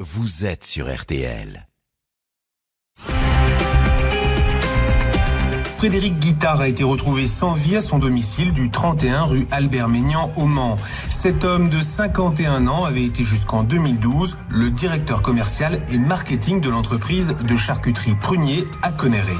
vous êtes sur RTL. Frédéric Guittard a été retrouvé sans vie à son domicile du 31 rue Albert Ménian au Mans. Cet homme de 51 ans avait été jusqu'en 2012 le directeur commercial et marketing de l'entreprise de charcuterie Prunier à Conneré.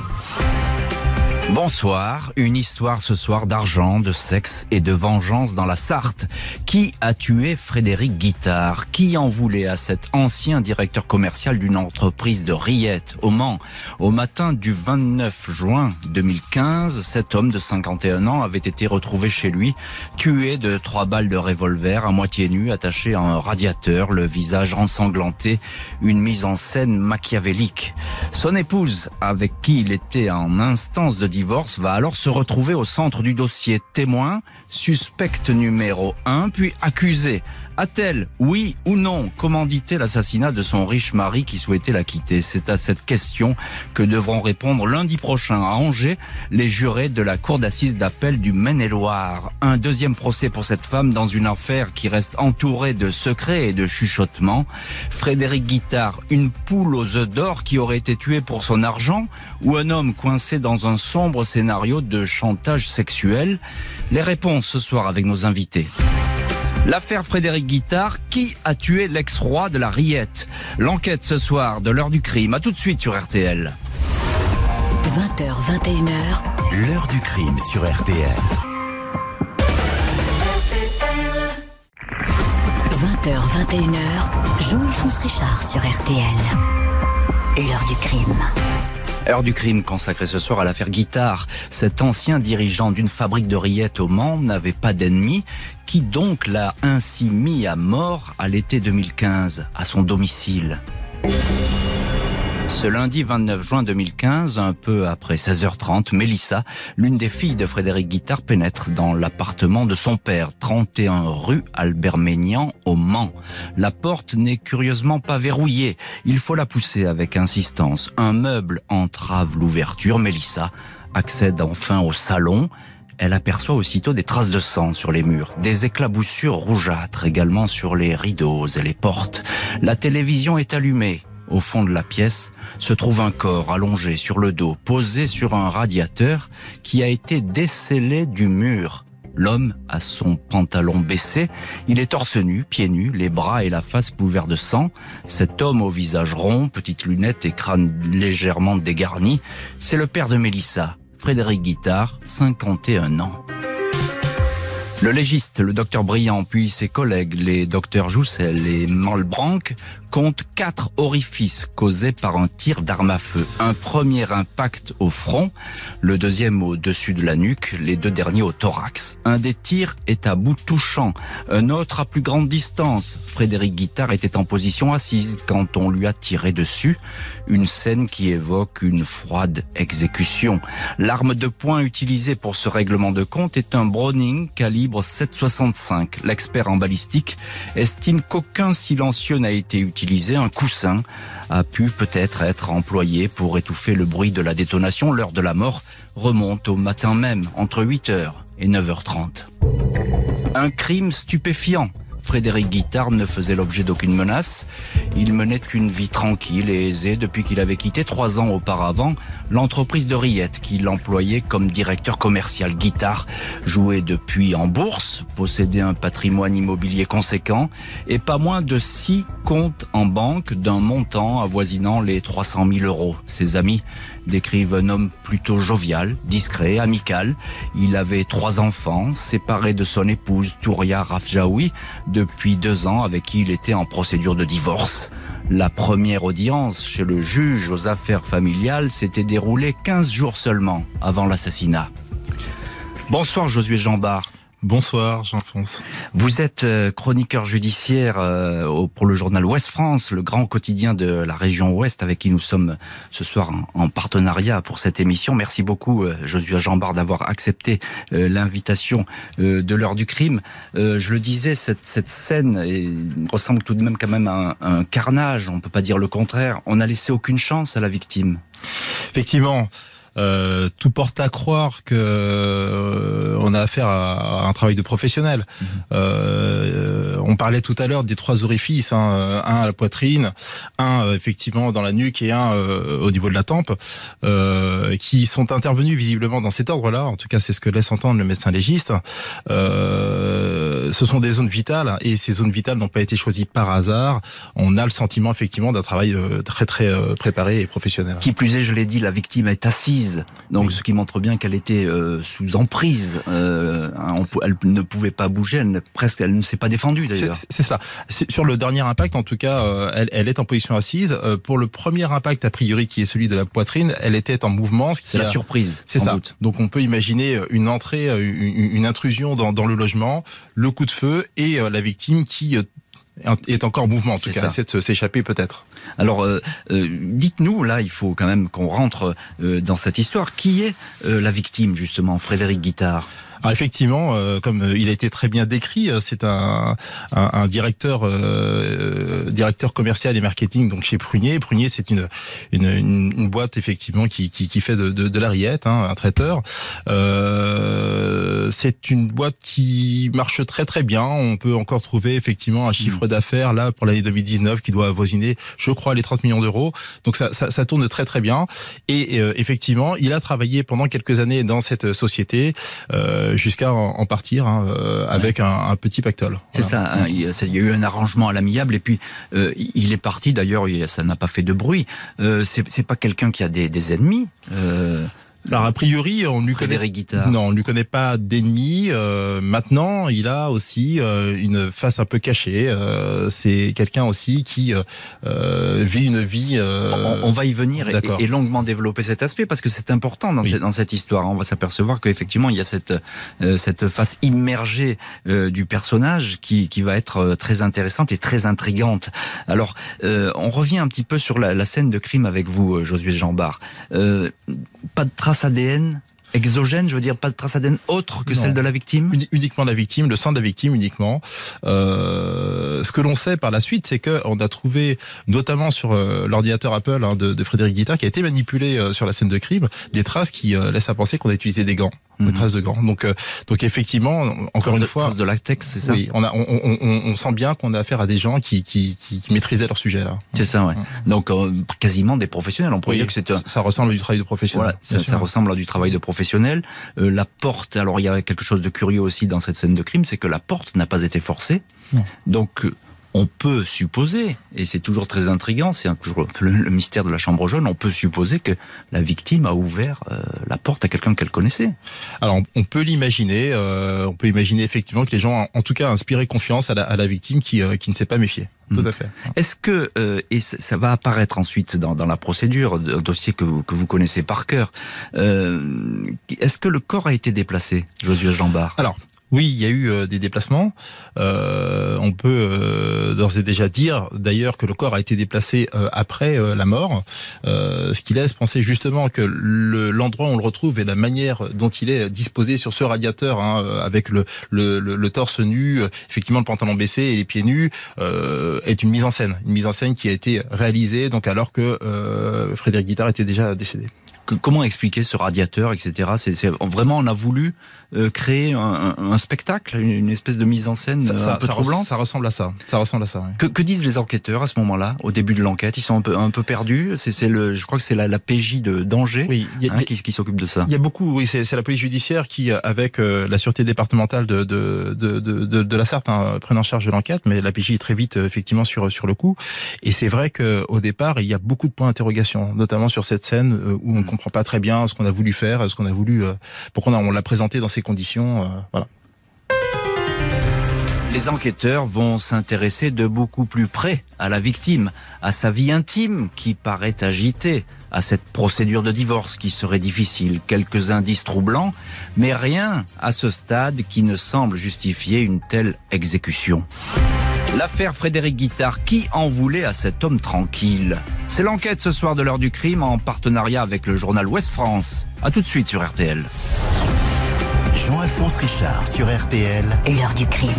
Bonsoir, une histoire ce soir d'argent, de sexe et de vengeance dans la Sarthe. Qui a tué Frédéric Guittard Qui en voulait à cet ancien directeur commercial d'une entreprise de rillettes? Au Mans Au matin du 29 juin 2015, cet homme de 51 ans avait été retrouvé chez lui, tué de trois balles de revolver, à moitié nu, attaché à un radiateur, le visage ensanglanté, une mise en scène machiavélique. Son épouse, avec qui il était en instance de divorce va alors se retrouver au centre du dossier témoin, suspecte numéro 1, puis accusé. A-t-elle, oui ou non, commandité l'assassinat de son riche mari qui souhaitait la quitter? C'est à cette question que devront répondre lundi prochain à Angers les jurés de la cour d'assises d'appel du Maine-et-Loire. Un deuxième procès pour cette femme dans une affaire qui reste entourée de secrets et de chuchotements. Frédéric Guittard, une poule aux œufs d'or qui aurait été tuée pour son argent ou un homme coincé dans un sombre scénario de chantage sexuel? Les réponses ce soir avec nos invités. L'affaire Frédéric Guittard, qui a tué l'ex-roi de la Riette? L'enquête ce soir de l'heure du crime. À tout de suite sur RTL. 20h, 21h. L'heure du crime sur RTL. 20h, 21h. Jean-Alphonse Richard sur RTL. L'heure du crime. Heure du crime consacrée ce soir à l'affaire Guittard. Cet ancien dirigeant d'une fabrique de rillettes au Mans n'avait pas d'ennemi. Qui donc l'a ainsi mis à mort à l'été 2015, à son domicile ce lundi 29 juin 2015, un peu après 16h30, Mélissa, l'une des filles de Frédéric Guittard, pénètre dans l'appartement de son père, 31 rue Albert Ménian, au Mans. La porte n'est curieusement pas verrouillée. Il faut la pousser avec insistance. Un meuble entrave l'ouverture. Mélissa accède enfin au salon. Elle aperçoit aussitôt des traces de sang sur les murs, des éclaboussures rougeâtres également sur les rideaux et les portes. La télévision est allumée. Au fond de la pièce se trouve un corps allongé sur le dos, posé sur un radiateur qui a été décellé du mur. L'homme a son pantalon baissé, il est torse nu, pieds nus, les bras et la face couverts de sang. Cet homme au visage rond, petites lunettes et crâne légèrement dégarni, c'est le père de Mélissa, Frédéric Guittard, 51 ans. Le légiste, le docteur Briand, puis ses collègues, les docteurs Joussel et Malbranck, comptent quatre orifices causés par un tir d'arme à feu. Un premier impact au front, le deuxième au-dessus de la nuque, les deux derniers au thorax. Un des tirs est à bout touchant, un autre à plus grande distance. Frédéric Guittard était en position assise quand on lui a tiré dessus. Une scène qui évoque une froide exécution. L'arme de poing utilisée pour ce règlement de compte est un Browning calibre 7,65. L'expert en balistique estime qu'aucun silencieux n'a été utilisé. Un coussin a pu peut-être être employé pour étouffer le bruit de la détonation. L'heure de la mort remonte au matin même, entre 8h et 9h30. Un crime stupéfiant. Frédéric Guittard ne faisait l'objet d'aucune menace. Il menait une vie tranquille et aisée depuis qu'il avait quitté trois ans auparavant l'entreprise de Riette qui l'employait comme directeur commercial. Guittard jouait depuis en bourse, possédait un patrimoine immobilier conséquent et pas moins de six comptes en banque d'un montant avoisinant les 300 000 euros. Ses amis décrivent un homme plutôt jovial, discret, amical. Il avait trois enfants, séparé de son épouse Touria Rafjaoui depuis deux ans avec qui il était en procédure de divorce. La première audience chez le juge aux affaires familiales s'était déroulée 15 jours seulement avant l'assassinat. Bonsoir Josué Jambard. Bonsoir Jean-François. Vous êtes euh, chroniqueur judiciaire euh, pour le journal Ouest France, le grand quotidien de la région Ouest avec qui nous sommes ce soir en, partenariat pour cette émission. Merci beaucoup euh, Josué Jambard d'avoir accepté l'invitation de l'heure du crime. Je le disais, cette, cette scène ressemble tout de même quand même à un, un carnage, on ne peut pas dire le contraire. On n'a laissé aucune chance à la victime. Effectivement. Euh, tout porte à croire que euh, on a affaire à, un travail de professionnel. Mhm. Euh, on parlait tout à l'heure des trois orifices, hein, un à la poitrine, un effectivement dans la nuque et un au niveau de la tempe, qui sont intervenus visiblement dans cet ordre-là. En tout cas, c'est ce que laisse entendre le médecin légiste. ce sont des zones vitales et ces zones vitales n'ont pas été choisies par hasard. On a le sentiment effectivement d'un travail très très préparé et professionnel. Qui plus est, je l'ai dit, la victime est assise, donc ce qui montre bien qu'elle était euh, sous emprise. Euh, elle ne pouvait pas bouger, elle ne, presque, elle ne s'est pas défendue d'ailleurs. C'est cela. Sur le dernier impact, en tout cas, euh, elle, elle, est en position assise. pour le premier impact, a priori, qui est celui de la poitrine, elle était en mouvement. C'est la surprise. C'est ça. Donc on peut imaginer une entrée, une, une intrusion dans, dans, le logement, le coup de feu et la victime qui est encore en mouvement, en tout cas, essaie de s'échapper peut-être. Alors, euh, euh, dites-nous, là, il faut quand même qu'on rentre euh, dans cette histoire. Qui est la victime, justement, Frédéric Guittard alors effectivement, euh, comme euh, il a été très bien décrit, euh, c'est un, un, un, directeur euh, directeur commercial et marketing donc chez Prunier. Prunier, c'est une, une, une, boîte effectivement qui, qui, qui fait de, de, de la rillette, hein, un traiteur. Euh, c'est une boîte qui marche très très bien. On peut encore trouver effectivement un chiffre mmh. d'affaires là pour l'année 2019 qui doit avoisiner, je crois, les 30 millions d'euros. Donc ça, ça, ça, tourne très très bien. Et effectivement, il a travaillé pendant quelques années dans cette société. Euh, euh, jusqu'à en, partir hein, euh, avec un, petit pactole. C'est ça, hein, il, y a eu un arrangement à l'amiable et puis euh, il est parti. D'ailleurs, ça n'a pas fait de bruit. c'est pas quelqu'un qui a des, des ennemis. Alors a priori, on lui connaît non, on lui connaît pas d'ennemi. Euh, maintenant, il a aussi euh, une face un peu cachée. Euh, c'est quelqu'un aussi qui vit une vie. On, va y venir et, longuement développer cet aspect parce que c'est important dans, cette, dans, cette, histoire. On va s'apercevoir qu'effectivement il y a cette cette face immergée du personnage qui, qui va être très intéressante et très intrigante. Alors, on revient un petit peu sur la, la scène de crime avec vous, Josué Jambard. Pas de trace ADN exogène, je veux dire pas de trace ADN autre que celle de la victime? Uniquement la victime, le sang de la victime uniquement. Euh, ce que l'on sait par la suite, c'est qu'on a trouvé, notamment sur euh, l'ordinateur Apple hein, de, de, Frédéric Guittard, qui a été manipulé euh, sur la scène de crime, des traces qui euh, laissent à penser qu'on a utilisé des gants. Des traces de gants. Donc, donc effectivement, encore une fois, traces de latex, c'est ça? Oui, on, a, on, on, on, sent bien qu'on a affaire à des gens qui, qui, qui, maîtrisaient leur sujet là. C'est ça, ouais. Donc quasiment des professionnels. On pourrait dire que c'est ça ressemble à du travail de professionnel. Voilà, ça, ça ressemble à du travail de professionnel. Euh, la porte, alors il y a quelque chose de curieux aussi dans cette scène de crime, c'est que la porte n'a pas été forcée. Donc euh, on peut supposer, et c'est toujours très intriguant, c'est toujours le, mystère de la chambre jaune, on peut supposer que la victime a ouvert euh, la porte à quelqu'un qu'elle connaissait. Alors on peut l'imaginer, on peut imaginer effectivement que les gens, ont en tout cas, inspiré confiance à la, victime qui, qui ne s'est pas méfiée. Tout à fait. Est-ce que, euh, et ça va apparaître ensuite dans, dans la procédure, un dossier que vous, que vous connaissez par cœur, euh, est-ce que le corps a été déplacé, Josué Jambard? Alors, oui, il y a eu euh, des déplacements. Euh, on peut euh, d'ores et déjà dire d'ailleurs que le corps a été déplacé euh, après la mort, ce qui laisse penser justement que l'endroit où on le retrouve et la manière dont il est disposé sur ce radiateur, hein, avec le, le, le, torse nu, effectivement le pantalon baissé et les pieds nus, est une mise en scène, une mise en scène qui a été réalisée donc alors que Frédéric Guittard était déjà décédé comment expliquer ce radiateur, etc. C'est vraiment on a voulu euh, créer un, spectacle, une espèce de mise en scène ça, un peu troublante? ça ressemble à ça. Ça ressemble à ça. Que, disent les enquêteurs à ce moment-là, au début de l'enquête? Ils sont un peu un peu perdus? C'est le, je crois que c'est la, la, PJ de danger oui, hein, qui, qui s'occupe de ça. Il y a beaucoup. Oui, c'est la police judiciaire qui, avec euh, la sûreté départementale de de de de, de, la Sarthe, hein, prennent en charge de l'enquête. Mais la PJ est très vite effectivement sur sur le coup. Et c'est vrai qu'au départ, il y a beaucoup de points d'interrogation, notamment sur cette scène euh, où on mm comprend pas très bien ce qu'on a voulu faire, ce qu'on a voulu, euh, pourquoi on l'a présenté dans ces conditions. Euh. Les enquêteurs vont s'intéresser de beaucoup plus près à la victime, à sa vie intime qui paraît agitée, à cette procédure de divorce qui serait difficile, quelques indices troublants, mais rien à ce stade qui ne semble justifier une telle exécution. L'affaire Frédéric Guittard, qui en voulait à cet homme tranquille? C'est l'enquête ce soir de l'heure du crime en partenariat avec le journal Ouest France. A tout de suite sur RTL. Jean-Alphonse Richard sur RTL. L'heure du crime.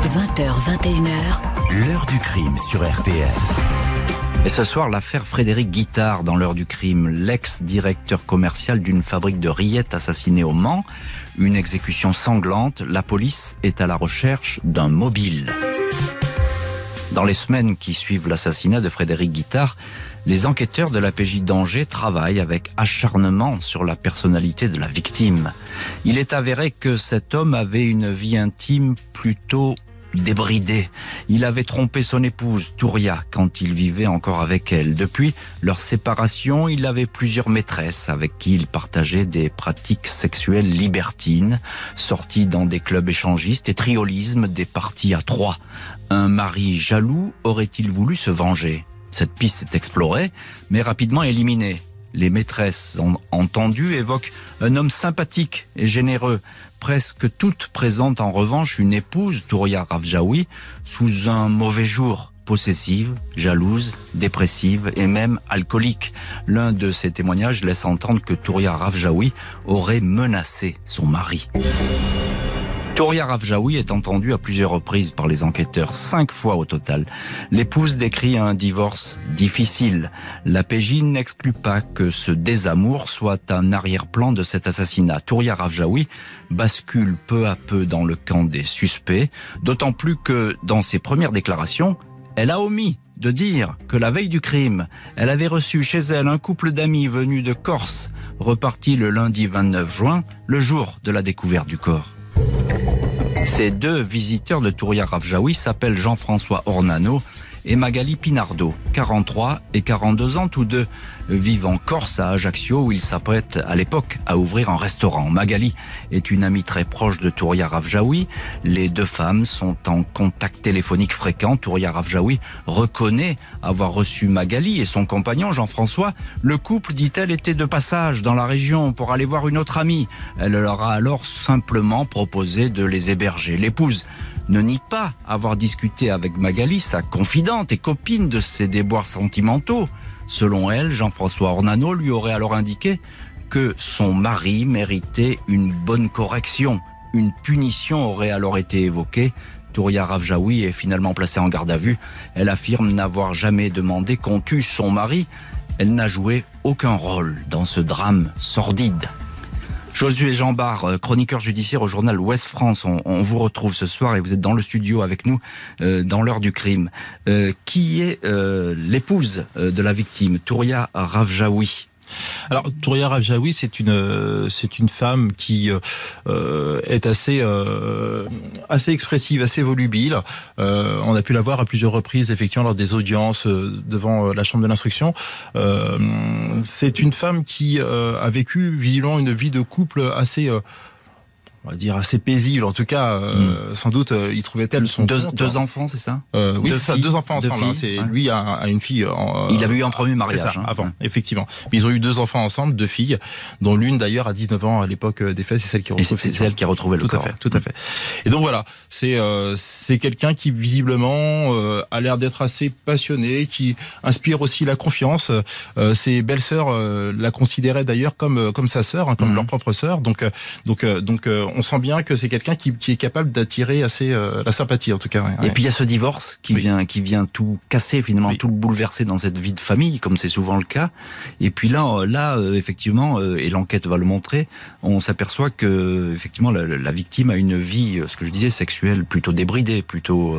20 20h, 21h. L'heure du crime sur RTL. Et ce soir, l'affaire Frédéric Guittard dans l'heure du crime, l'ex-directeur commercial d'une fabrique de rillettes assassiné au Mans. Une exécution sanglante, la police est à la recherche d'un mobile. Dans les semaines qui suivent l'assassinat de Frédéric Guittard, les enquêteurs de la PJ d'Angers travaillent avec acharnement sur la personnalité de la victime. Il est avéré que cet homme avait une vie intime plutôt débridée. Il avait trompé son épouse, Touria, quand il vivait encore avec elle. Depuis leur séparation, il avait plusieurs maîtresses avec qui il partageait des pratiques sexuelles libertines, sorties dans des clubs échangistes et triolisme des parties à trois. Un mari jaloux aurait-il voulu se venger? Cette piste est explorée, mais rapidement éliminée. Les maîtresses entendues évoquent un homme sympathique et généreux. Presque toutes présentent en revanche une épouse, Touria Ravjaoui, sous un mauvais jour possessive, jalouse, dépressive et même alcoolique. L'un de ces témoignages laisse entendre que Touria Ravjaoui aurait menacé son mari. Touria Rafjaoui est entendue à plusieurs reprises par les enquêteurs, cinq fois au total. L'épouse décrit un divorce difficile. La PJ n'exclut pas que ce désamour soit un arrière-plan de cet assassinat. Touria Rafjaoui bascule peu à peu dans le camp des suspects, d'autant plus que dans ses premières déclarations, elle a omis de dire que la veille du crime, elle avait reçu chez elle un couple d'amis venus de Corse, reparti le lundi 29 juin, le jour de la découverte du corps. Ces deux visiteurs de Touria Rafjaoui s'appellent Jean-François Ornano et Magali Pinardo, 43 et 42 ans, tous deux vivent en Corse à Ajaccio où ils s'apprêtent à l'époque à ouvrir un restaurant. Magali est une amie très proche de Touria Rafjaoui. Les deux femmes sont en contact téléphonique fréquent. Touria Rafjaoui reconnaît avoir reçu Magali et son compagnon Jean-François. Le couple, dit-elle, était de passage dans la région pour aller voir une autre amie. Elle leur a alors simplement proposé de les héberger. L'épouse ne nie pas avoir discuté avec Magali, sa confidente et copine de ses déboires sentimentaux. Selon elle, Jean-François Ornano lui aurait alors indiqué que son mari méritait une bonne correction. Une punition aurait alors été évoquée. Touria Ravjaoui est finalement placée en garde à vue. Elle affirme n'avoir jamais demandé qu'on tue son mari. Elle n'a joué aucun rôle dans ce drame sordide. Josué Jambard, euh, chroniqueur judiciaire au journal Ouest France, on, vous retrouve ce soir et vous êtes dans le studio avec nous euh, dans l'heure du crime. Euh, qui est l'épouse de la victime, Touria Ravjaoui alors, Touria Rafjaoui, c'est une euh, femme qui euh, est assez euh, assez expressive, assez volubile. on a pu la voir à plusieurs reprises, effectivement, lors des audiences devant la chambre de l'instruction. c'est une femme qui a vécu visiblement une vie de couple assez on va dire assez paisible. En tout cas, euh, mm. sans doute, euh, il trouvait-elle son deux, deux enfants, c'est ça euh, Oui, deux, deux, enfants ensemble. Hein. c'est lui a, une fille. En, il avait eu un premier mariage ça, hein. avant, effectivement. Mais ils ont eu deux enfants ensemble, deux filles, dont l'une d'ailleurs à 19 ans à l'époque des faits, c'est celle qui retrouve. C'est celle qui a retrouvé le tout corps. À fait, tout à fait. Et donc voilà, c'est c'est quelqu'un qui visiblement a l'air d'être assez passionné, qui inspire aussi la confiance. ses belles sœurs la considéraient d'ailleurs comme comme sa sœur, hein, comme mm. leur propre sœur. Donc donc donc on sent bien que c'est quelqu'un qui, est capable d'attirer assez euh, la sympathie en tout cas. Et puis il y a ce divorce qui vient qui vient tout casser finalement, tout bouleverser dans cette vie de famille comme c'est souvent le cas. Et puis là euh, là euh, effectivement et l'enquête va le montrer, on s'aperçoit que effectivement la, la, victime a une vie ce que je disais sexuelle plutôt débridée, plutôt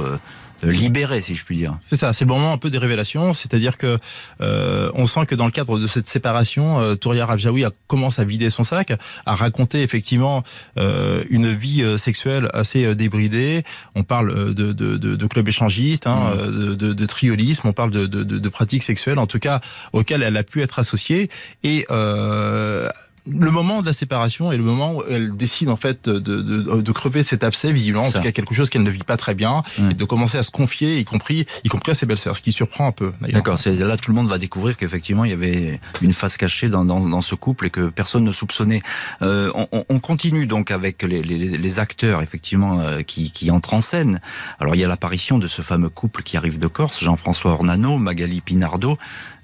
libéré, si je puis dire. C'est ça, c'est le moment un peu des révélations, c'est-à-dire que euh, on sent que dans le cadre de cette séparation, euh, Touria Ravjaoui a commencé à vider son sac, à raconter effectivement euh, une vie euh, sexuelle assez euh, débridée. On parle de, de, de, de club échangiste, hein, mmh. de, de, triolisme, on parle de, de, de pratiques sexuelles, en tout cas auxquelles elle a pu être associée et euh, le moment de la séparation est le moment où elle décide en fait de, de, de crever cet abcès visiblement, en tout cas quelque chose qu'elle ne vit pas très bien, et de commencer à se confier, y compris, y compris à ses belles-sœurs, ce qui surprend un peu. D'accord, c'est là tout le monde va découvrir qu'effectivement il y avait une face cachée dans, dans, dans, ce couple et que personne ne soupçonnait. Euh, on, on, continue donc avec les, les, les acteurs effectivement euh, qui, qui, entrent en scène. Alors il y a l'apparition de ce fameux couple qui arrive de Corse, Jean-François Ornano, Magali Pinardo.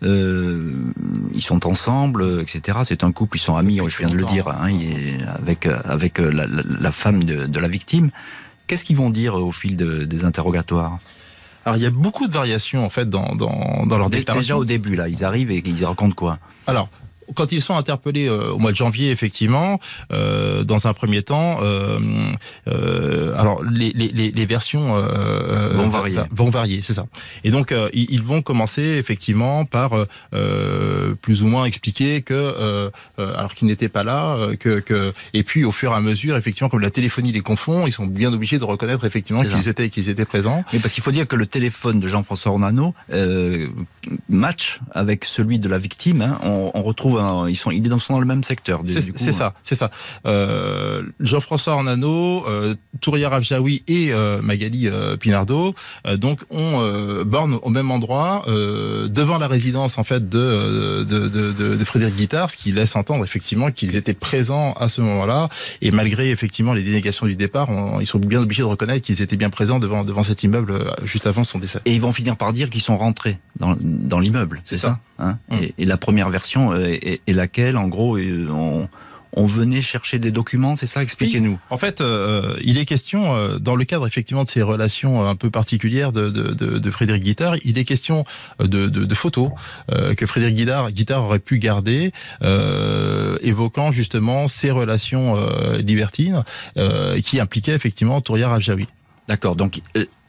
Euh, ils sont ensemble, etc. C'est un couple, ils sont amis je viens de le dire, hein, avec, avec la, la, femme de, de, la victime. Qu'est-ce qu'ils vont dire au fil de, des interrogatoires? Alors il y a beaucoup de variations en fait dans, dans, dans leur. Déjà au début, là, ils arrivent et ils racontent quoi? Alors, quand ils sont interpellés euh, au mois de janvier, effectivement, euh, dans un premier temps, euh, euh alors les, les, les versions euh, vont varier. Vont varier, c'est ça. Et donc ils, vont commencer effectivement par plus ou moins expliquer que, alors qu'ils n'étaient pas là, que, que, et puis au fur et à mesure, effectivement, comme la téléphonie les confond, ils sont bien obligés de reconnaître effectivement qu'ils étaient qu'ils étaient présents. Mais parce qu'il faut dire que le téléphone de Jean-François Ornano match avec celui de la victime. Hein. On, on retrouve ils sont, ils sont dans le même secteur. C'est ça, c'est ça. Euh, Jean-François Ornano, euh, Touria Ravjaoui et euh, Magali euh, Pinardo, euh, donc on borne au même endroit devant la résidence en fait de de, de, de, de Frédéric Guittard, ce qui laisse entendre effectivement qu'ils étaient présents à ce moment-là et malgré effectivement les dénégations du départ, ils sont bien obligés de reconnaître qu'ils étaient bien présents devant devant cet immeuble juste avant son décès. Et ils vont finir par dire qu'ils sont rentrés dans, dans l'immeuble, c'est ça, hein mm. et, et, la première version est, est laquelle, en gros, on, on venait chercher des documents, c'est ça Expliquez-nous. En fait, euh, il est question, euh, dans le cadre effectivement de ces relations un peu particulières de, de, de, Frédéric Guittard, il est question de, de photos euh, que Frédéric Guittard, Guittard aurait pu garder, évoquant justement ces relations libertines qui impliquaient effectivement Touria Rajawi. D'accord, donc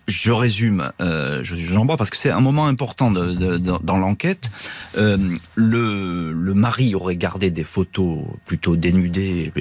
je résume, euh, j'embrasse parce que c'est un moment important dans l'enquête. Euh, le, mari aurait gardé des photos plutôt dénudées,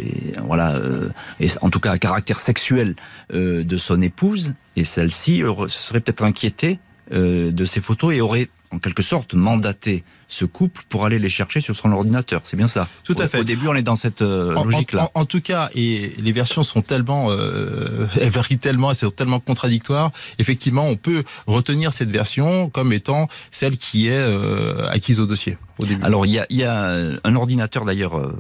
voilà, euh, et en tout cas à caractère sexuel euh, de son épouse, et celle-ci se serait peut-être inquiétée de ces photos et aurait en quelque sorte mandaté ce couple pour aller les chercher sur son ordinateur. C'est bien ça. Tout à fait. Au début, on est dans cette euh, logique-là. En, tout cas, et les versions sont tellement, euh, elles varient tellement, elles sont tellement contradictoires. Effectivement, on peut retenir cette version comme étant celle qui est euh, acquise au dossier. Au début. Alors, il y a, y a, un ordinateur d'ailleurs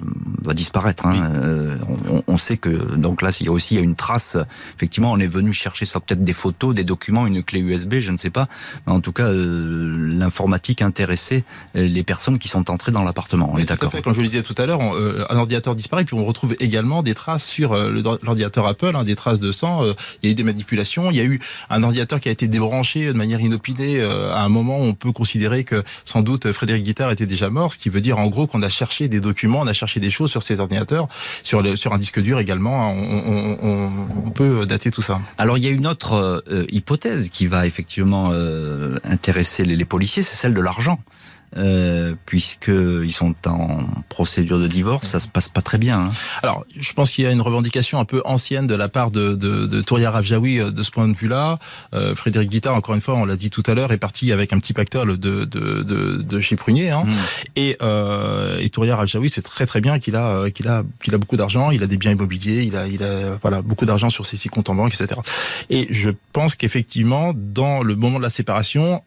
va disparaître. Hein. On, on, sait que donc là, il y a aussi une trace. Effectivement, on est venu chercher ça peut-être des photos, des documents, une clé USB, je ne sais pas. Mais en tout cas, l'informatique intéressée les personnes qui sont entrées dans l'appartement. On est d'accord. Comme je le disais tout à l'heure, euh, un ordinateur disparaît, puis on retrouve également des traces sur euh, l'ordinateur Apple, hein, des traces de sang. Euh, il y a eu des manipulations. Il y a eu un ordinateur qui a été débranché de manière inopinée à un moment où on peut considérer que sans doute Frédéric Guittard était déjà mort, ce qui veut dire en gros qu'on a cherché des documents, on a cherché des choses sur ces ordinateurs, sur, le, sur un disque dur également. Hein. On, on, on, peut dater tout ça. Alors il y a une autre hypothèse qui va effectivement intéresser les, les policiers, c'est celle de l'argent euh, puisqu'ils sont en procédure de divorce, ça se passe pas très bien. Hein. Alors, je pense qu'il y a une revendication un peu ancienne de la part de, de, de Touria Ravjaoui euh, de ce point de vue-là. Euh, Frédéric Guittard, encore une fois, on l'a dit tout à l'heure, est parti avec un petit pactole de, de, de, de chez Prunier. Hein. Mm. Et, euh, et Touria Ravjaoui, c'est très très bien qu'il a, qu'il a, qu'il a beaucoup d'argent, il a des biens immobiliers, il a, il a voilà, beaucoup d'argent sur ses six comptes en banque, etc. Et je pense qu'effectivement, dans le moment de la séparation,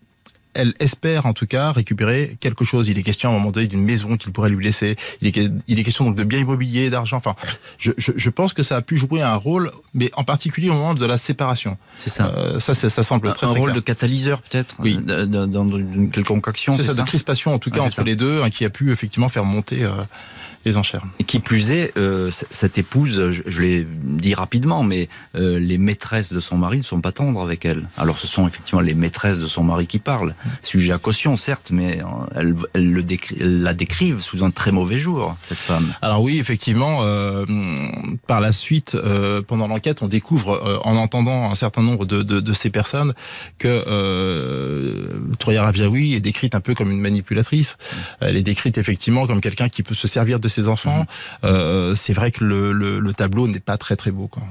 elle espère en tout cas récupérer quelque chose. Il est question à un moment donné d'une maison qu'il pourrait lui laisser. Il est, il est question donc de biens immobiliers, d'argent. Enfin, je, je, je, pense que ça a pu jouer un rôle, mais en particulier au moment de la séparation. C'est ça. Euh, ça, ça semble très, un très rôle de catalyseur peut-être. Oui. Dans une quelconque action. C'est ça, ça, de crispation en tout cas entre les deux, hein, qui a pu effectivement faire monter. Euh, les enchères. Et qui plus est, euh, cette épouse, je, je l'ai dit rapidement, mais euh, les maîtresses de son mari ne sont pas tendres avec elle. Alors ce sont effectivement les maîtresses de son mari qui parlent. Sujet à caution, certes, mais euh, elles, elles le décri elles la décrivent sous un très mauvais jour, cette femme. Alors oui, effectivement, euh, par la suite, euh, pendant l'enquête, on découvre, euh, en entendant un certain nombre de, de, de ces personnes, que euh, Touria Raviaoui est décrite un peu comme une manipulatrice. Elle est décrite effectivement comme quelqu'un qui peut se servir de ses enfants. Mmh. Euh, c'est vrai que le, le, le tableau n'est pas très très beau. Quoi.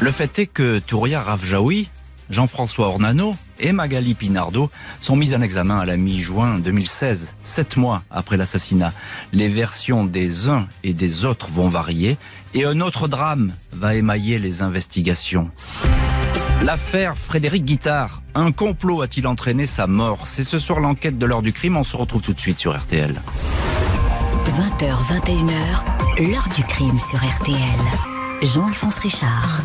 Le fait est que Touria Ravjaoui, Jean-François Ornano et Magali Pinardo sont mis en examen à la mi-juin 2016, sept mois après l'assassinat. Les versions des uns et des autres vont varier et un autre drame va émailler les investigations. L'affaire Frédéric Guittard. Un complot a-t-il entraîné sa mort? C'est ce soir l'enquête de l'heure du crime. On se retrouve tout de suite sur RTL. 20h, 21h, l'heure du crime sur RTL. Jean-Alphonse Richard.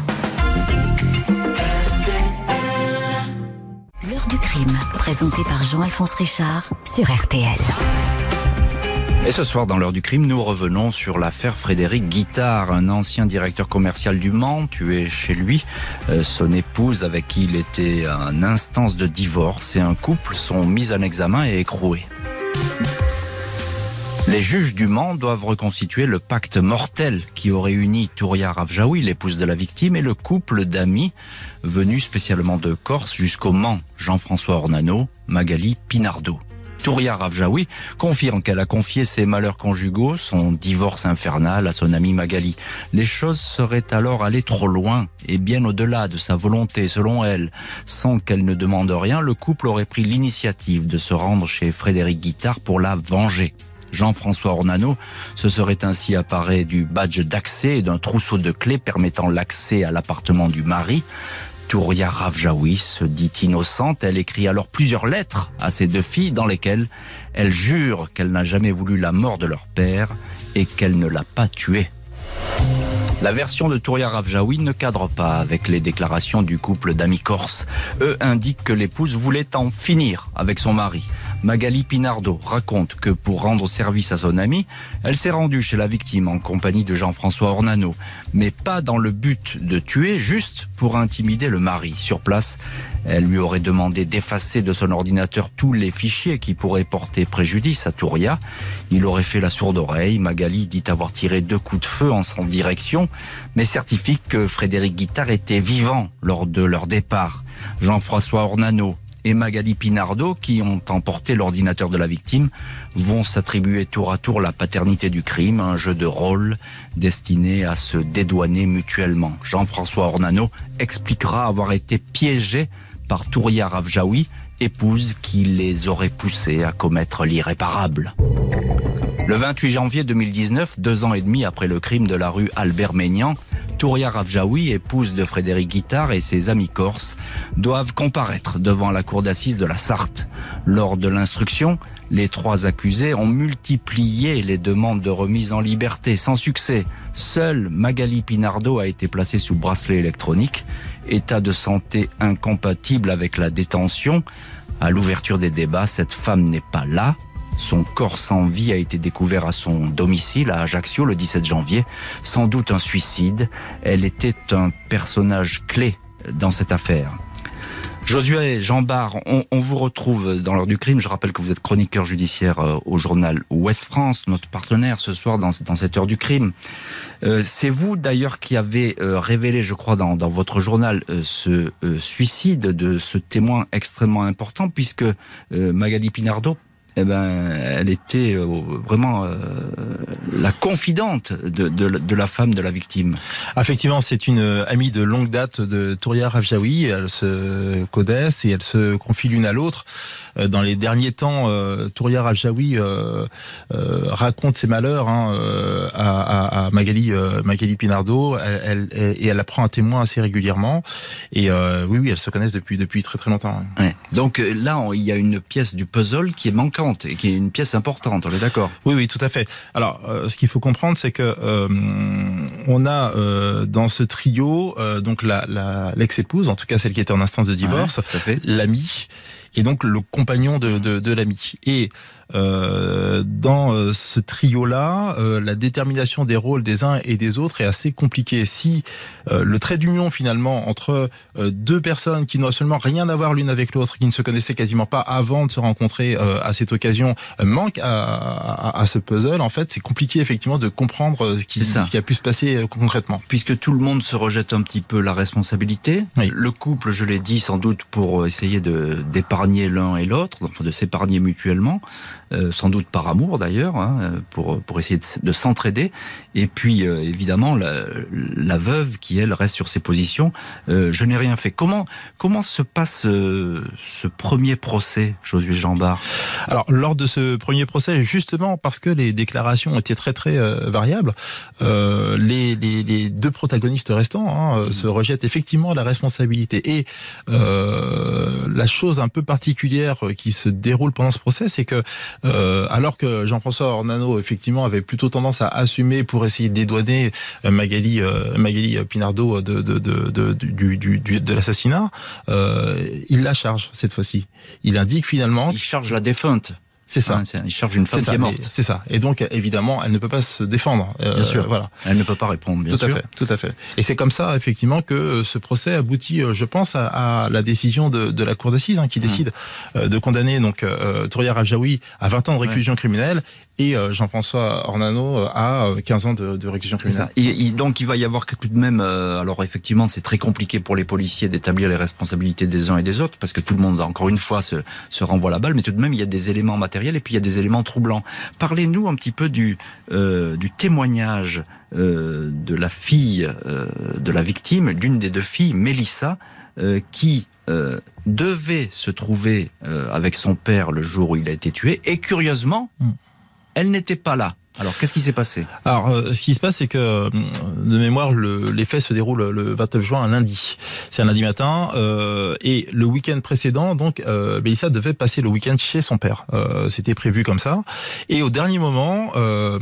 L'heure du crime, présenté par Jean-Alphonse Richard sur RTL. Et ce soir, dans l'heure du crime, nous revenons sur l'affaire Frédéric Guittard, un ancien directeur commercial du Mans, tué chez lui. Euh, son épouse, avec qui il était en instance de divorce, et un couple sont mis en examen et écroués. Les juges du Mans doivent reconstituer le pacte mortel qui aurait uni Touria Ravjaoui, l'épouse de la victime, et le couple d'amis venus spécialement de Corse jusqu'au Mans, Jean-François Ornano, Magali Pinardo. Touria Ravjaoui confirme qu'elle a confié ses malheurs conjugaux, son divorce infernal à son amie Magali. Les choses seraient alors allées trop loin et bien au-delà de sa volonté, selon elle. Sans qu'elle ne demande rien, le couple aurait pris l'initiative de se rendre chez Frédéric Guittard pour la venger. Jean-François Ornano se serait ainsi apparé du badge d'accès et d'un trousseau de clés permettant l'accès à l'appartement du mari. Touria Ravjaoui se dit innocente. Elle écrit alors plusieurs lettres à ses deux filles dans lesquelles elle jure qu'elle n'a jamais voulu la mort de leur père et qu'elle ne l'a pas tué. La version de Touria Ravjaoui ne cadre pas avec les déclarations du couple d'amis corses. Eux indiquent que l'épouse voulait en finir avec son mari. Magali Pinardo raconte que pour rendre service à son ami, elle s'est rendue chez la victime en compagnie de Jean-François Ornano, mais pas dans le but de tuer, juste pour intimider le mari. Sur place, elle lui aurait demandé d'effacer de son ordinateur tous les fichiers qui pourraient porter préjudice à Touria. Il aurait fait la sourde oreille. Magali dit avoir tiré deux coups de feu en son direction, mais certifie que Frédéric Guittard était vivant lors de leur départ. Jean-François Ornano et Magali Pinardo, qui ont emporté l'ordinateur de la victime, vont s'attribuer tour à tour la paternité du crime, un jeu de rôle destiné à se dédouaner mutuellement. Jean-François Ornano expliquera avoir été piégé par Touria Ravjaoui, épouse qui les aurait poussés à commettre l'irréparable. Le 28 janvier 2019, deux ans et demi après le crime de la rue Albert Ménian, Touria Ravjaoui, épouse de Frédéric Guittard et ses amis corses, doivent comparaître devant la cour d'assises de la Sarthe. Lors de l'instruction, les trois accusés ont multiplié les demandes de remise en liberté sans succès. Seule Magali Pinardo a été placée sous bracelet électronique, état de santé incompatible avec la détention. À l'ouverture des débats, cette femme n'est pas là. Son corps sans vie a été découvert à son domicile à Ajaccio le 17 janvier. Sans doute un suicide. Elle était un personnage clé dans cette affaire. Josué Jean Barre, on, on, vous retrouve dans l'heure du crime. Je rappelle que vous êtes chroniqueur judiciaire euh, au journal Ouest France, notre partenaire ce soir dans, cette heure du crime. Euh, C'est vous d'ailleurs qui avez euh, révélé, je crois, dans, votre journal ce suicide de ce témoin extrêmement important, puisque Magali Pinardo eh ben, elle était euh, vraiment euh, la confidente de, de, de, la femme de la victime. Effectivement, c'est une amie de longue date de Touria Ravjaoui. Elle se connaissent et elles se confient l'une à l'autre. Euh, dans les derniers temps, euh, Touria Ravjaoui euh, raconte ses malheurs hein, à, à, Magali, Magali Pinardo elle, elle, et elle apprend un témoin assez régulièrement. Et oui, oui, elles se connaissent depuis, depuis très très longtemps. Ouais. Donc là, il y a une pièce du puzzle qui est manquante et qui est une pièce importante, on est d'accord? Oui, oui, tout à fait. Alors, ce qu'il faut comprendre, c'est que euh, on a euh, dans ce trio donc la l'ex-épouse, en tout cas celle qui était en instance de divorce, ouais, l'ami et donc le compagnon de, de, de l'ami. Et dans euh, ce trio-là, euh, la détermination des rôles des uns et des autres est assez compliquée. Si euh, le trait d'union finalement entre euh, deux personnes qui n'ont absolument rien à voir l'une avec l'autre, qui ne se connaissaient quasiment pas avant de se rencontrer à cette occasion, manque à, à, à, ce puzzle, en fait, c'est compliqué effectivement de comprendre ce qui, ce qui, a pu se passer concrètement. Puisque tout le monde se rejette un petit peu la responsabilité, oui. le couple, je l'ai dit, sans doute pour essayer de d'épargner l'un et l'autre, enfin de s'épargner mutuellement. Euh, sans doute par amour d'ailleurs, hein, pour, pour essayer de, de s'entraider. Et puis euh, évidemment la, veuve qui elle reste sur ses positions. Euh, je n'ai rien fait. Comment comment se passe ce premier procès, Josué Jambard? Alors lors de ce premier procès, justement parce que les déclarations étaient très très variables, les, deux protagonistes restants hein, se rejettent effectivement la responsabilité. Et la chose un peu particulière qui se déroule pendant ce procès, c'est que euh, alors que Jean-François Ornano, effectivement, avait plutôt tendance à assumer pour essayer de dédouaner euh, Magali, euh, Magali Pinardo de, de, de, de, du, du, du, de l'assassinat, euh, il la charge cette fois-ci. Il indique finalement... Il charge la défunte. C'est ça. Hein, il charge une femme C'est qui ça, est morte. c'est ça. Et donc, évidemment, elle ne peut pas se défendre. Euh, Bien sûr. Voilà. Elle ne peut pas répondre, bien tout sûr. à fait, tout à fait. Et c'est comme ça, effectivement, que euh, ce procès aboutit, euh, je pense, à, à la décision de, de la cour d'assises hein, qui Mmh. décide euh, de condamner donc euh, Touria Rajaoui à 20 ans de réclusion criminelle et euh, Jean-François Ornano euh, euh, 15 ans de, de réclusion criminelle. il- donc il va y avoir tout de même. euh, alors effectivement, c'est très compliqué pour les policiers d'établir les responsabilités des uns et des autres parce que tout le monde, encore une fois, se, se renvoie la balle. Mais tout de même, il y a des éléments matériels et puis il y a des éléments troublants. Parlez-nous un petit peu du euh, du témoignage euh, de la fille euh, de la victime, l'une des deux filles, Mélissa, euh, qui euh, devait se trouver euh, avec son père le jour où il a été tué et curieusement, Mm. Elle n'était pas là. Alors qu'est-ce qui s'est passé? Alors, euh, ce qui se passe, c'est que euh, de mémoire, le, les faits se déroulent le 29 juin, un lundi. C'est un lundi matin, euh, et le week-end précédent, donc, euh, Mélissa devait passer le week-end chez son père. Euh, C'était prévu comme ça. Et au dernier moment, euh,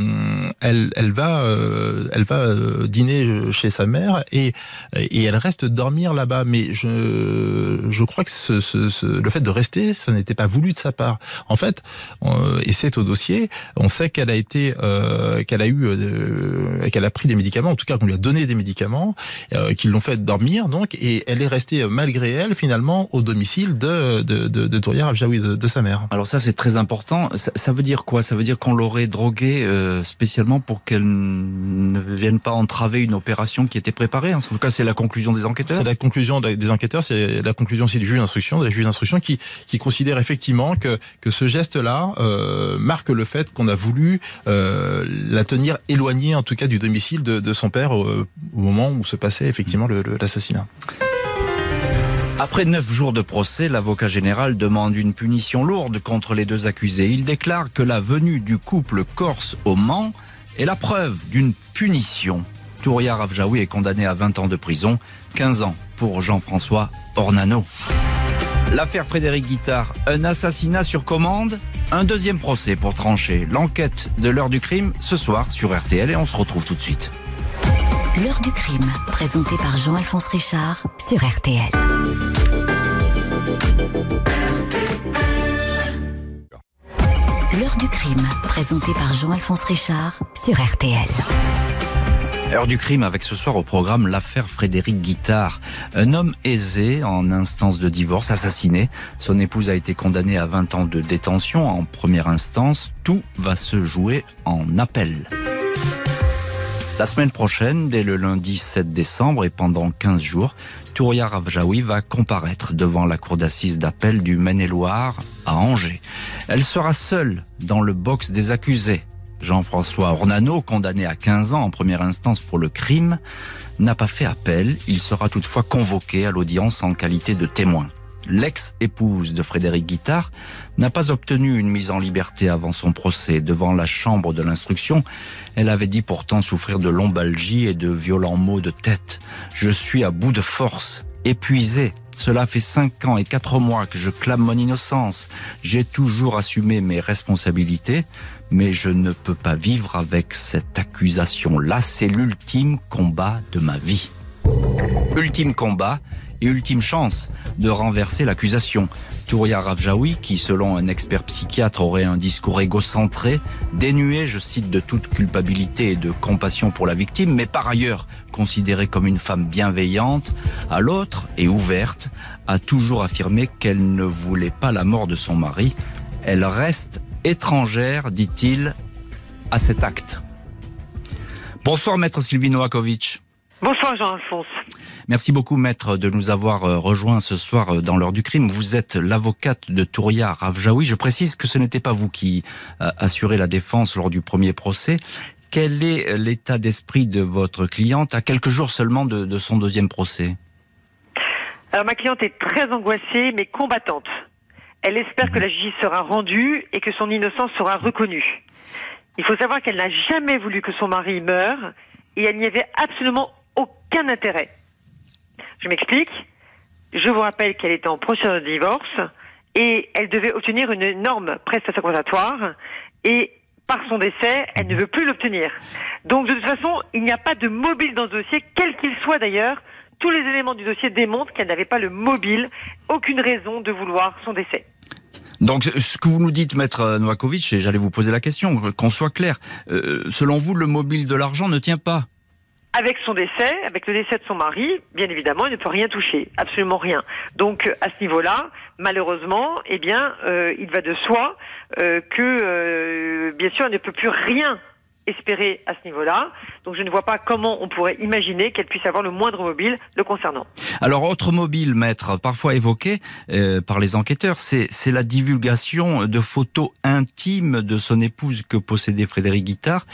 elle, elle va, euh, elle va euh, dîner chez sa mère et, et elle reste dormir là-bas. Mais je, je crois que ce, ce, ce- le fait de rester, ça n'était pas voulu de sa part. En fait, euh, et c'est au dossier, on sait qu'elle a été, euh, qu'elle a eu, euh, qu'elle a pris des médicaments, en tout cas qu'on lui a donné des médicaments, euh, qui l'ont fait dormir, donc, et elle est restée euh, malgré elle finalement au domicile de de de, de Touria Rafjaoui, de, de sa mère. Alors ça c'est très important. Ça, ça veut dire quoi? Ça veut dire qu'on l'aurait droguée euh, spécialement pour qu'elle ne vienne pas entraver une opération qui était préparée. En tout cas, c'est la conclusion des enquêteurs. C'est la conclusion de- des enquêteurs, c'est la conclusion aussi du juge d'instruction, de la juge d'instruction qui, qui considère effectivement que, que ce geste-là euh, marque le fait qu'on a voulu euh, la tenir éloignée, en tout cas, du domicile de, son père euh, au moment où se passait effectivement l'assassinat. Après neuf jours de procès, l'avocat général demande une punition lourde contre les deux accusés. Il déclare que la venue du couple corse au Mans est la preuve d'une punition. Touria Rafjaoui est condamné à 20 ans de prison, 15 ans pour Jean-François Ornano. L'affaire Frédéric Guittard, un assassinat sur commande, un deuxième procès pour trancher. L'enquête de l'heure du crime ce soir sur RTL et on se retrouve tout de suite. L'heure du crime, présenté par Jean-Alphonse Richard sur RTL. L'heure du crime, présenté par Jean-Alphonse Richard sur RTL. Heure du crime avec ce soir au programme l'affaire Frédéric Guittard. Un homme aisé en instance de divorce, assassiné. Son épouse a été condamnée à 20 ans de détention en première instance. Tout va se jouer en appel. La semaine prochaine, dès le lundi 7 décembre et pendant 15 jours, Touria Ravjaoui va comparaître devant la cour d'assises d'appel du Maine-et-Loire à Angers. Elle sera seule dans le box des accusés. Jean-François Ornano, condamné à 15 ans en première instance pour le crime, n'a pas fait appel. Il sera toutefois convoqué à l'audience en qualité de témoin. L'ex-épouse de Frédéric Guittard n'a pas obtenu une mise en liberté avant son procès. Devant la chambre de l'instruction, elle avait dit pourtant souffrir de lombalgie et de violents maux de tête. Je suis à bout de force, épuisé. Cela fait cinq ans et quatre mois que je clame mon innocence. J'ai toujours assumé mes responsabilités, mais je ne peux pas vivre avec cette accusation-là. C'est l'ultime combat de ma vie. Ultime combat et ultime chance de renverser l'accusation. Touria Ravjaoui, qui selon un expert psychiatre aurait un discours égocentré, dénué, je cite, de toute culpabilité et de compassion pour la victime, mais par ailleurs considérée comme une femme bienveillante, à l'autre et ouverte, a toujours affirmé qu'elle ne voulait pas la mort de son mari. Elle reste étrangère, dit-il, à cet acte. Bonsoir, maître Sylvie Novakovic. Bonsoir Jean-Alphonse. Merci beaucoup, maître, de nous avoir euh, rejoints ce soir euh, dans l'heure du crime. Vous êtes l'avocate de Touria Ravjaoui. Je précise que ce n'était pas vous qui euh, assurez la défense lors du premier procès. Quel est l'état d'esprit de votre cliente à quelques jours seulement de, de son deuxième procès? Alors ma cliente est très angoissée mais combattante. Elle espère que la justice sera rendue et que son innocence sera reconnue. Il faut savoir qu'elle n'a jamais voulu que son mari meure et elle n'y avait absolument aucun intérêt. Je m'explique. Je vous rappelle qu'elle était en procédure de divorce et elle devait obtenir une énorme prestation compensatoire et par son décès, elle ne veut plus l'obtenir. Donc de toute façon, il n'y a pas de mobile dans ce dossier, quel qu'il soit d'ailleurs. Tous les éléments du dossier démontrent qu'elle n'avait pas le mobile, aucune raison de vouloir son décès. Donc, ce que vous nous dites, maître Novakovic, et j'allais vous poser la question, qu'on soit clair, euh, selon vous, le mobile de l'argent ne tient pas avec son décès, avec le décès de son mari, bien évidemment, il ne peut rien toucher, absolument rien. Donc à ce niveau-là, malheureusement, eh bien, euh, il va de soi euh, que, bien sûr, elle ne peut plus rien espérer à ce niveau-là. Donc je ne vois pas comment on pourrait imaginer qu'elle puisse avoir le moindre mobile le concernant. Alors autre mobile, maître, parfois évoqué euh, par les enquêteurs, c'est la divulgation de photos intimes de son épouse que possédait Frédéric Guittard.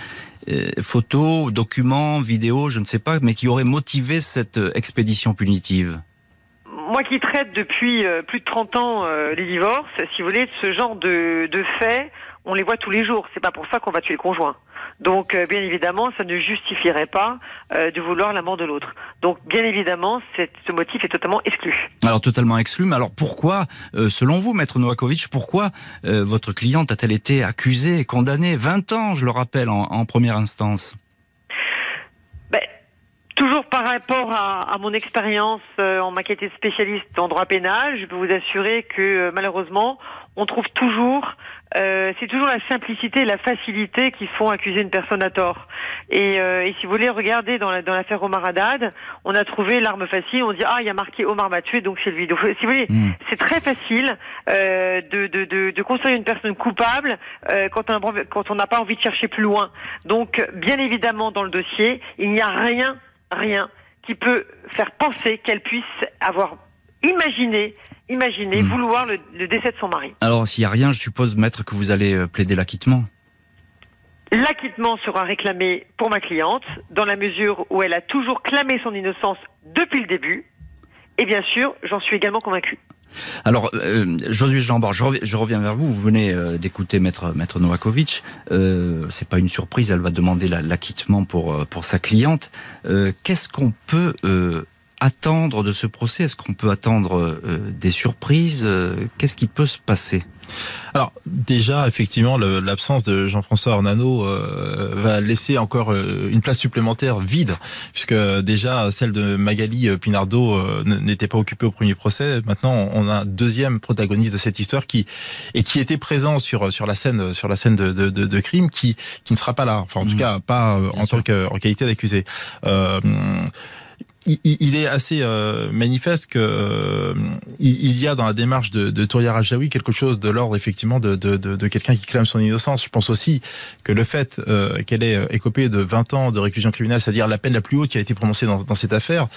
Euh, photos, documents, vidéos, je ne sais pas, mais qui auraient motivé cette expédition punitive moi qui traite depuis euh, plus de 30 ans les divorces, si vous voulez, ce genre de, de faits, on les voit tous les jours. C'est pas pour ça qu'on va tuer le conjoint. Donc, euh, bien évidemment, ça ne justifierait pas euh, de vouloir la mort de l'autre. Donc, bien évidemment, ce motif est totalement exclu. Alors, totalement exclu. Mais alors, pourquoi, euh, selon vous, Maître Novakovic, pourquoi votre cliente a-t-elle été accusée condamnée 20 ans, je le rappelle, en, première instance? Ben, Toujours par rapport à, à mon expérience en ma qualité de spécialiste en droit pénal, je peux vous assurer que malheureusement, on trouve toujours, euh, c'est toujours la simplicité et la facilité qui font accuser une personne à tort. Et, euh, et si vous voulez regarder dans l'affaire Omar Haddad, on a trouvé l'arme facile, on dit ah il y a marqué Omar m'a tué donc c'est lui. Donc si vous voulez, hmm. c'est très facile euh, de, de, de, de, construire une personne coupable euh, quand on quand on n'a pas envie de chercher plus loin. Donc bien évidemment dans le dossier, il n'y a rien, rien qui peut faire penser qu'elle puisse avoir imaginé imaginez hmm. vouloir le, décès de son mari. Alors, s'il n'y a rien, je suppose, maître, que vous allez euh, plaider l'acquittement L'acquittement sera réclamé pour ma cliente, dans la mesure où elle a toujours clamé son innocence depuis le début. Et bien sûr, j'en suis également convaincu. Alors, euh, Josué Jambord, je, reviens, vers vous. Vous venez euh, d'écouter Maître, Maître Novakovic. Euh, c'est pas une surprise, elle va demander l'acquittement pour, pour sa cliente. Qu'est-ce qu'on peut attendre de ce procès? Est-ce qu'on peut attendre euh, des surprises? Euh, Qu'est-ce qui peut se passer? Alors déjà, effectivement, l'absence de Jean-François Ornano euh, va laisser encore une place supplémentaire vide, puisque déjà celle de Magali Pinardo n'était pas occupée au premier procès. Maintenant, on a un deuxième protagoniste de cette histoire qui et qui était présent sur sur la scène sur la scène de, de, de, crime, qui qui ne sera pas là. Enfin, en tout mmh. cas, pas en tant que en qualité d'accusé. Euh, il, est assez euh, manifeste que euh, il, y a dans la démarche de, de Touria quelque chose de l'ordre effectivement de, de, de, quelqu'un qui clame son innocence. Je pense aussi que le fait euh, qu'elle ait écopé de 20 ans de réclusion criminelle, c'est-à-dire la peine la plus haute qui a été prononcée dans, dans cette affaire,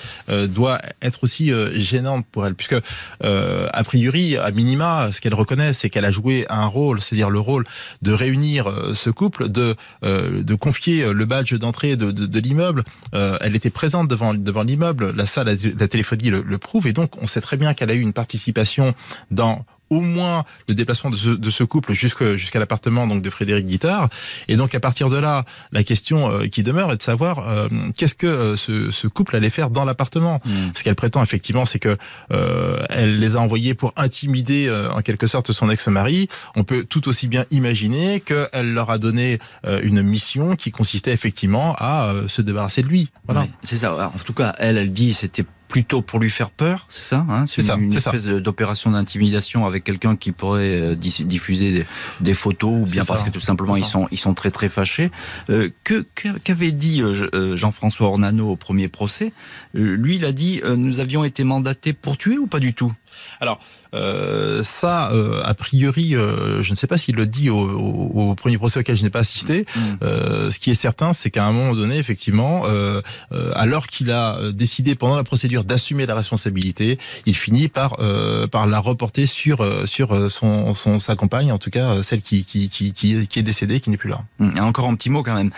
doit être aussi gênante pour elle, puisque a priori, à minima, ce qu'elle reconnaît, c'est qu'elle a joué un rôle, c'est-à-dire le rôle de réunir ce couple, de de confier le badge d'entrée de, de, de l'immeuble. elle était présente devant devant l'immeuble la salle, la téléphonie le, le prouve, et donc on sait très bien qu'elle a eu une participation dans au moins le déplacement de ce, de ce couple jusqu'à l'appartement donc de Frédéric Guittard. Et donc à partir de là, la question euh, qui demeure est de savoir euh, qu'est-ce que euh, ce, ce, couple allait faire dans l'appartement. Mm. Ce qu'elle prétend effectivement, c'est que elle les a envoyés pour intimider en quelque sorte son ex-mari. On peut tout aussi bien imaginer qu'elle leur a donné une mission qui consistait effectivement à se débarrasser de lui. Voilà. c'est ça. En tout cas, elle, elle dit c'était plutôt pour lui faire peur, c'est ça hein C'est une, espèce d'opération d'intimidation avec quelqu'un qui pourrait euh, diffuser des, photos ou bien parce que tout simplement ils sont ils sont très très fâchés. Euh, que qu'avait dit euh, Jean-François Ornano au premier procès? Lui, il a dit nous avions été mandatés pour tuer ou pas du tout? Alors euh, ça, euh, a priori, euh, je ne sais pas s'il le dit au, au, premier procès auquel je n'ai pas assisté. Mm. Euh, ce qui est certain, c'est qu'à un moment donné, effectivement, alors qu'il a décidé pendant la procédure d'assumer la responsabilité, il finit par par la reporter sur sur son, son, sa compagne, en tout cas celle qui qui, qui, qui est décédée, qui n'est plus là. Mm. Encore un petit mot quand même.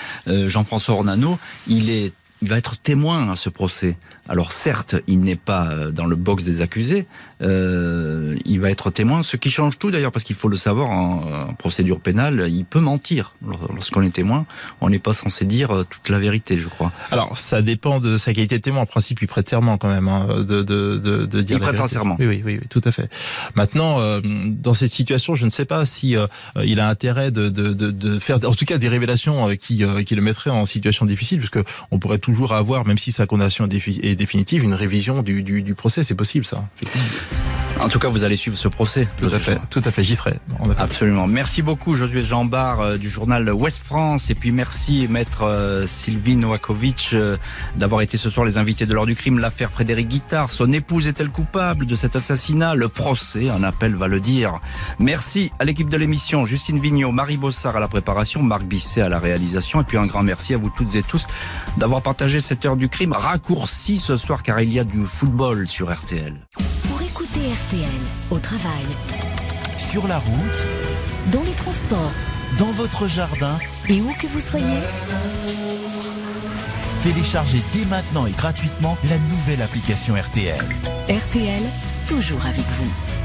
Jean-François Ornano, il est il va être témoin à ce procès. Alors certes, il n'est pas euh, dans le box des accusés, euh, il va être témoin, ce qui change tout d'ailleurs, parce qu'il faut le savoir, en, procédure pénale, il peut mentir. Lorsqu'on est témoin, on n'est pas censé dire euh, toute la vérité, je crois. Alors ça dépend de sa qualité de témoin. En principe, il prête serment quand même, hein, de, de, de, de, dire Il prête un serment. Oui, oui, oui, oui, tout à fait. Maintenant, euh, dans cette situation, je ne sais pas si euh, il a intérêt de, de, de, faire, en tout cas, des révélations qui, qui le mettraient en situation difficile, puisque on pourrait toujours avoir, même si sa condamnation est définitive, une révision du procès, c'est possible ça. En tout cas, vous allez suivre ce procès. Tout à fait, tout à fait, j'y serai. Absolument. Merci beaucoup, Josué Jambard euh, du journal Ouest France. Et puis merci, maître euh, Sylvie Novakovic, euh, d'avoir été ce soir les invités de l'heure du crime. L'affaire Frédéric Guittard, son épouse est-elle coupable de cet assassinat? Le procès, un appel va le dire. Merci à l'équipe de l'émission, Justine Vignot, Marie Bossard à la préparation, Marc Bisset à la réalisation. Et puis un grand merci à vous toutes et tous d'avoir partagé cette heure du crime raccourcie ce soir car il y a du football sur RTL. RTL au travail, sur la route, dans les transports, dans votre jardin et où que vous soyez. Téléchargez dès maintenant et gratuitement la nouvelle application RTL. RTL, toujours avec vous.